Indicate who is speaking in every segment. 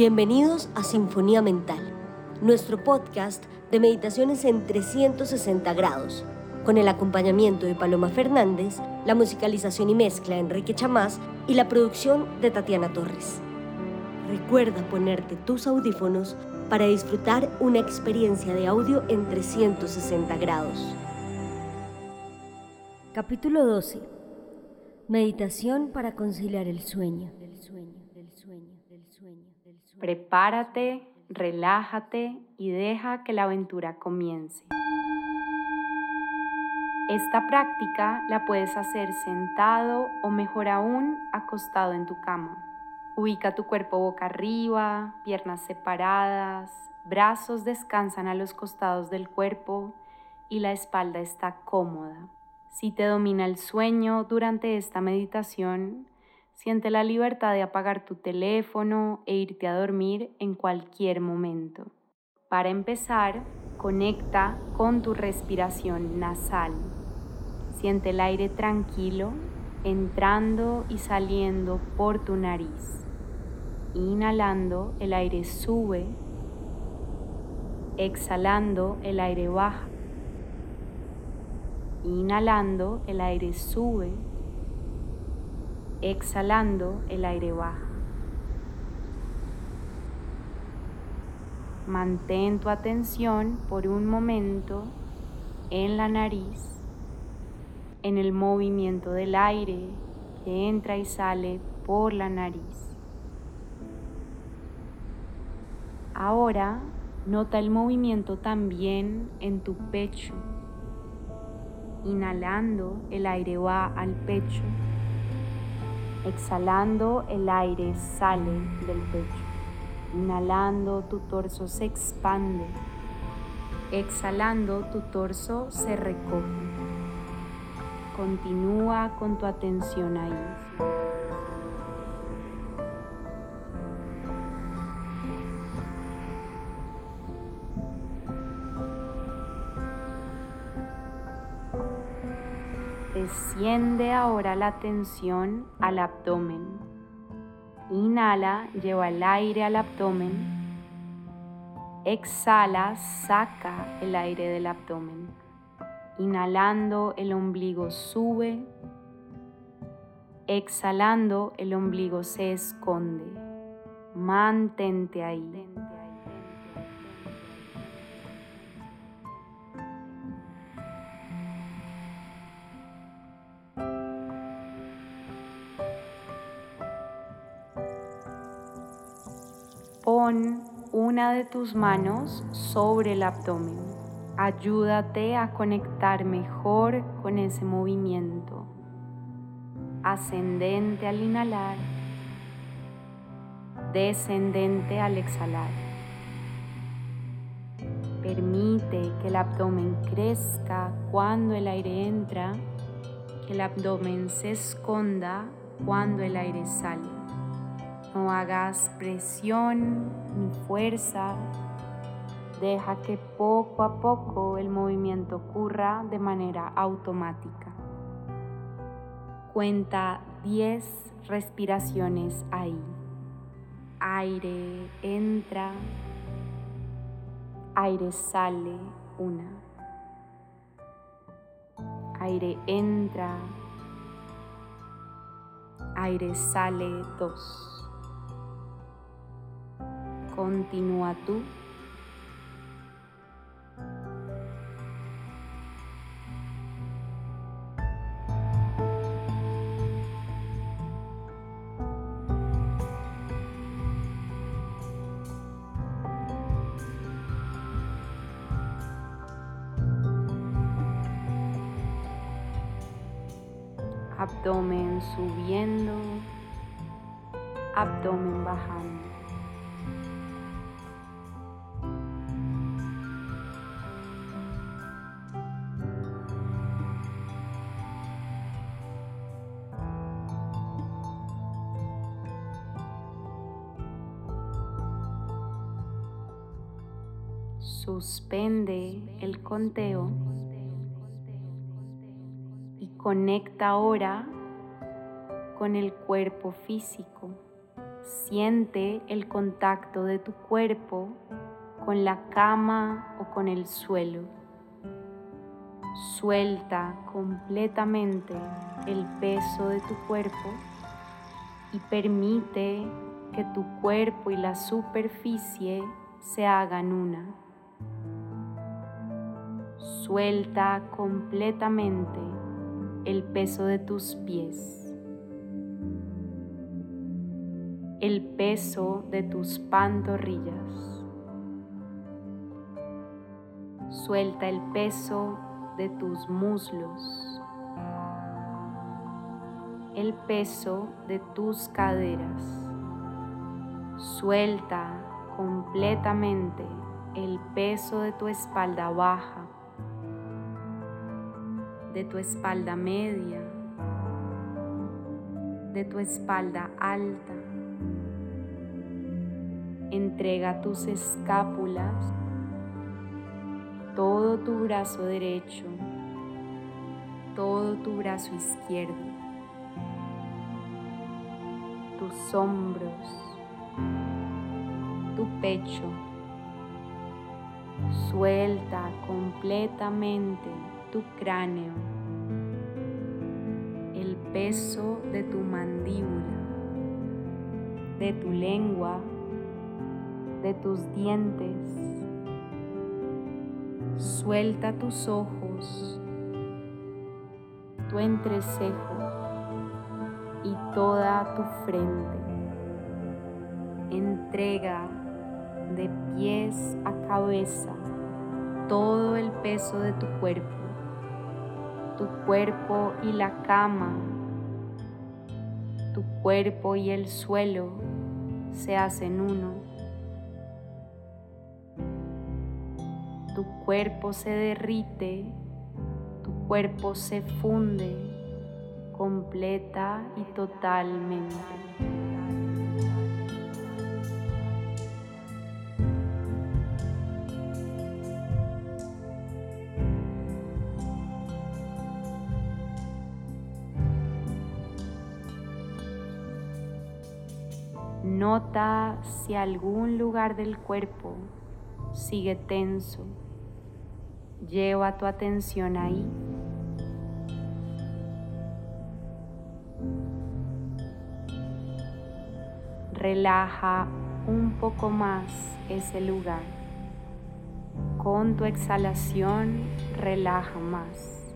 Speaker 1: Bienvenidos a Sinfonía Mental, nuestro podcast de meditaciones en 360 grados, con el acompañamiento de Paloma Fernández, la musicalización y mezcla de Enrique Chamás y la producción de Tatiana Torres. Recuerda ponerte tus audífonos para disfrutar una experiencia de audio en 360 grados. Capítulo 12. Meditación para conciliar el sueño.
Speaker 2: Prepárate, relájate y deja que la aventura comience. Esta práctica la puedes hacer sentado o mejor aún acostado en tu cama. Ubica tu cuerpo boca arriba, piernas separadas, brazos descansan a los costados del cuerpo y la espalda está cómoda. Si te domina el sueño durante esta meditación, siente la libertad de apagar tu teléfono e irte a dormir en cualquier momento. Para empezar, conecta con tu respiración nasal. Siente el aire tranquilo entrando y saliendo por tu nariz. Inhalando, el aire sube. Exhalando, el aire baja. Inhalando, el aire sube. Exhalando, el aire baja. Mantén tu atención por un momento en la nariz, en el movimiento del aire que entra y sale por la nariz. Ahora nota el movimiento también en tu pecho Inhalando, el aire va al pecho. Exhalando, el aire sale del pecho. Inhalando, tu torso se expande. Exhalando, tu torso se recoge. Continúa con tu atención ahí. Desciende ahora la atención al abdomen. Inhala, lleva el aire al abdomen. Exhala, saca el aire del abdomen. Inhalando, el ombligo sube. Exhalando, el ombligo se esconde. Mantente ahí. Una de tus manos sobre el abdomen. Ayúdate a conectar mejor con ese movimiento. Ascendente al inhalar, descendente al exhalar. Permite que el abdomen crezca cuando el aire entra, que el abdomen se esconda cuando el aire sale. No hagas presión ni fuerza. Deja que poco a poco el movimiento ocurra de manera automática. Cuenta 10 respiraciones ahí. Aire entra, aire sale, una. Aire entra, aire sale, dos. Continúa tú. abdomen subiendo, abdomen bajando. Suspende el conteo y conecta ahora con el cuerpo físico, Siente el contacto de tu cuerpo con la cama o con el suelo. Suelta completamente el peso de tu cuerpo y permite que tu cuerpo y la superficie se hagan una. Suelta completamente el peso de tus pies, el peso de tus pantorrillas. Suelta el peso de tus muslos, el peso de tus caderas. Suelta completamente el peso de tu espalda baja, de tu espalda media, de tu espalda alta. Entrega tus escápulas, todo tu brazo derecho, todo tu brazo izquierdo, tus hombros tu pecho. Suelta completamente tu cráneo, el peso de tu mandíbula, de tu lengua, de tus dientes. Suelta tus ojos, tu entrecejo y toda tu frente. Entrega de pies a cabeza todo el peso de tu cuerpo, tu cuerpo y la cama, tu cuerpo y el suelo se hacen uno. Tu cuerpo se derrite, tu cuerpo se funde completa y totalmente. Nota si algún lugar del cuerpo sigue tenso. Lleva tu atención ahí. Relaja un poco más ese lugar. Con tu exhalación, relaja más.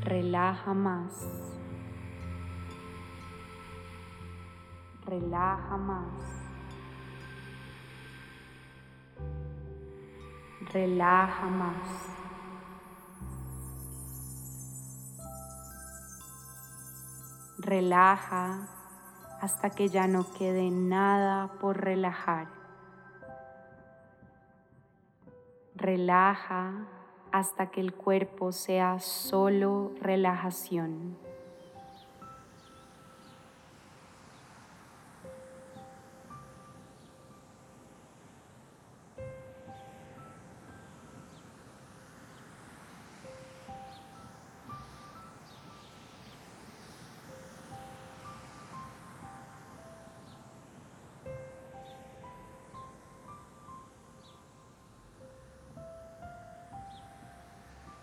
Speaker 2: Relaja más. Relaja más. Relaja más. Relaja hasta que ya no quede nada por relajar. Relaja hasta que el cuerpo sea solo relajación.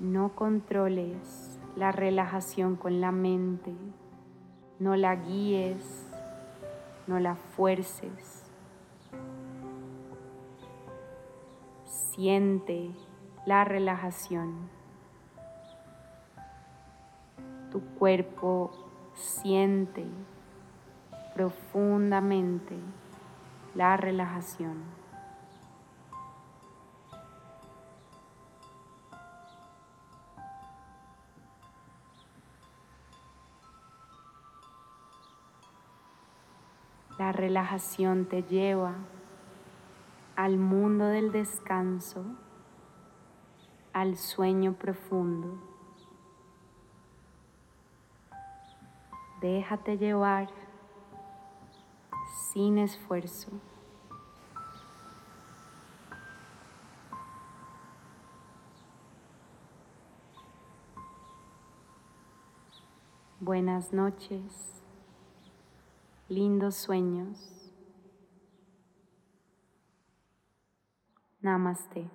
Speaker 2: No controles la relajación con la mente, no la guíes, no la fuerces. Siente la relajación. Tu cuerpo siente profundamente la relajación. La relajación te lleva al mundo del descanso, al sueño profundo. Déjate llevar sin esfuerzo. Buenas noches lindos sueños. Namaste.